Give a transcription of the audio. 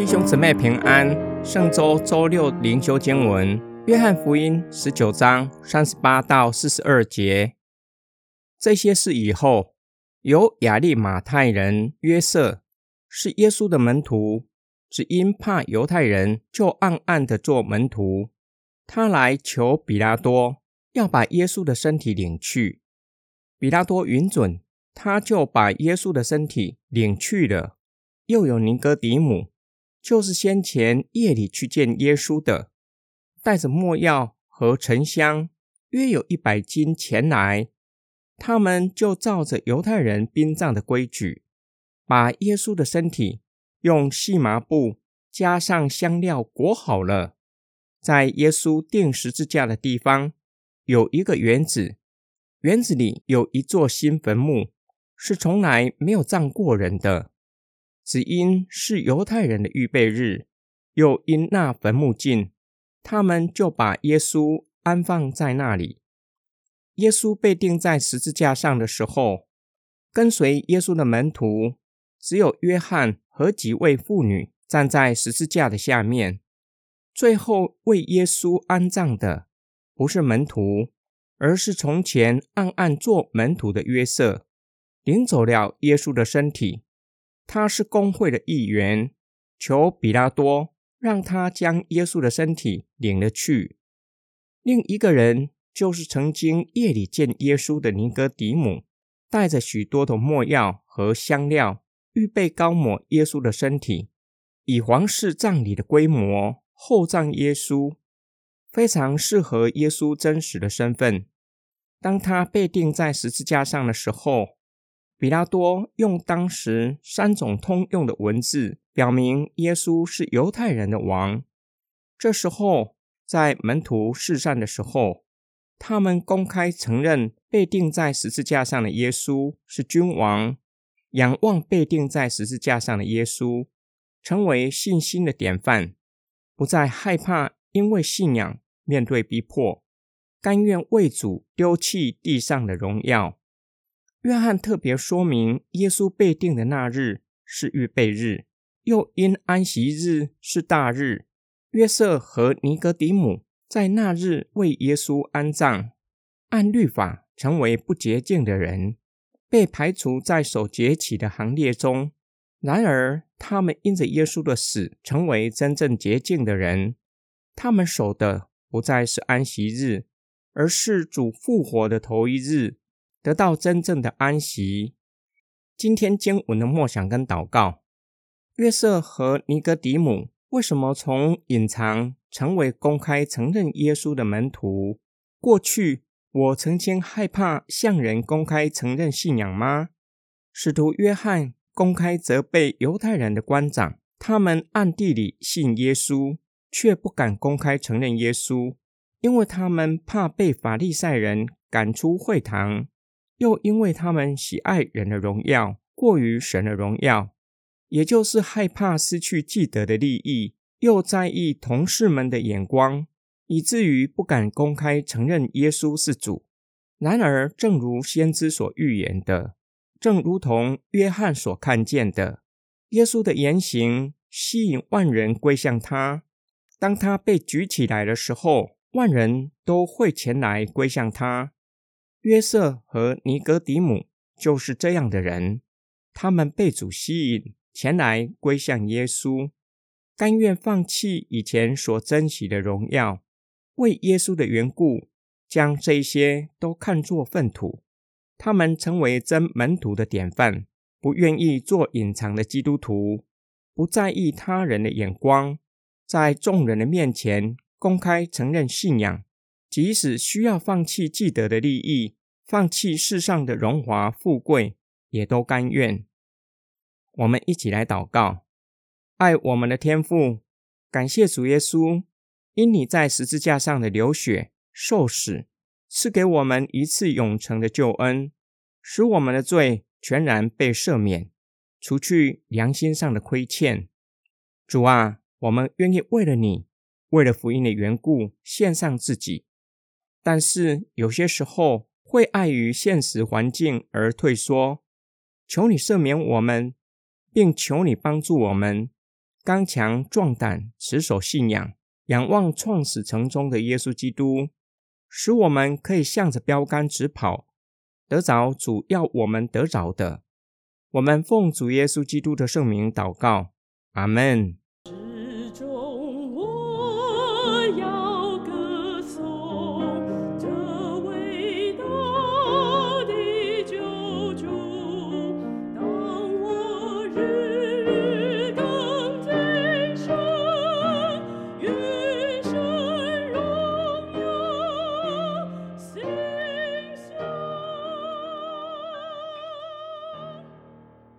弟兄姊妹平安，圣周周六灵修经文，约翰福音十九章三十八到四十二节。这些事以后，有亚利马太人约瑟，是耶稣的门徒，只因怕犹太人，就暗暗的做门徒。他来求比拉多，要把耶稣的身体领去。比拉多允准，他就把耶稣的身体领去了。又有尼哥底母，就是先前夜里去见耶稣的，带着墨药和沉香，约有一百斤前来。他们就照着犹太人殡葬的规矩，把耶稣的身体用细麻布加上香料裹好了，在耶稣钉十字架的地方有一个园子。园子里有一座新坟墓，是从来没有葬过人的。只因是犹太人的预备日，又因那坟墓近，他们就把耶稣安放在那里。耶稣被钉在十字架上的时候，跟随耶稣的门徒只有约翰和几位妇女站在十字架的下面。最后为耶稣安葬的，不是门徒。而是从前暗暗做门徒的约瑟领走了耶稣的身体，他是公会的一员，求比拉多让他将耶稣的身体领了去。另一个人就是曾经夜里见耶稣的尼哥底母，带着许多的墨药和香料，预备高抹耶稣的身体，以皇室葬礼的规模厚葬耶稣，非常适合耶稣真实的身份。当他被钉在十字架上的时候，比拉多用当时三种通用的文字表明耶稣是犹太人的王。这时候，在门徒四散的时候，他们公开承认被钉在十字架上的耶稣是君王，仰望被钉在十字架上的耶稣，成为信心的典范，不再害怕因为信仰面对逼迫。甘愿为主丢弃地上的荣耀。约翰特别说明，耶稣被定的那日是预备日，又因安息日是大日。约瑟和尼格底姆在那日为耶稣安葬，按律法成为不洁净的人，被排除在守节起的行列中。然而，他们因着耶稣的死，成为真正洁净的人。他们守的不再是安息日。而是主复活的头一日，得到真正的安息。今天经文的默想跟祷告，约瑟和尼格底姆为什么从隐藏成为公开承认耶稣的门徒？过去我曾经害怕向人公开承认信仰吗？使徒约翰公开责备犹太人的官长，他们暗地里信耶稣，却不敢公开承认耶稣。因为他们怕被法利赛人赶出会堂，又因为他们喜爱人的荣耀过于神的荣耀，也就是害怕失去既得的利益，又在意同事们的眼光，以至于不敢公开承认耶稣是主。然而，正如先知所预言的，正如同约翰所看见的，耶稣的言行吸引万人归向他。当他被举起来的时候。万人都会前来归向他。约瑟和尼格底姆就是这样的人，他们被主吸引前来归向耶稣，甘愿放弃以前所珍惜的荣耀，为耶稣的缘故，将这些都看作粪土。他们成为真门徒的典范，不愿意做隐藏的基督徒，不在意他人的眼光，在众人的面前。公开承认信仰，即使需要放弃既得的利益，放弃世上的荣华富贵，也都甘愿。我们一起来祷告：爱我们的天父，感谢主耶稣，因你在十字架上的流血受死，赐给我们一次永恒的救恩，使我们的罪全然被赦免，除去良心上的亏欠。主啊，我们愿意为了你。为了福音的缘故，献上自己，但是有些时候会碍于现实环境而退缩。求你赦免我们，并求你帮助我们，刚强壮胆，持守信仰，仰望创始成终的耶稣基督，使我们可以向着标杆直跑，得着主要我们得着的。我们奉主耶稣基督的圣名祷告，阿门。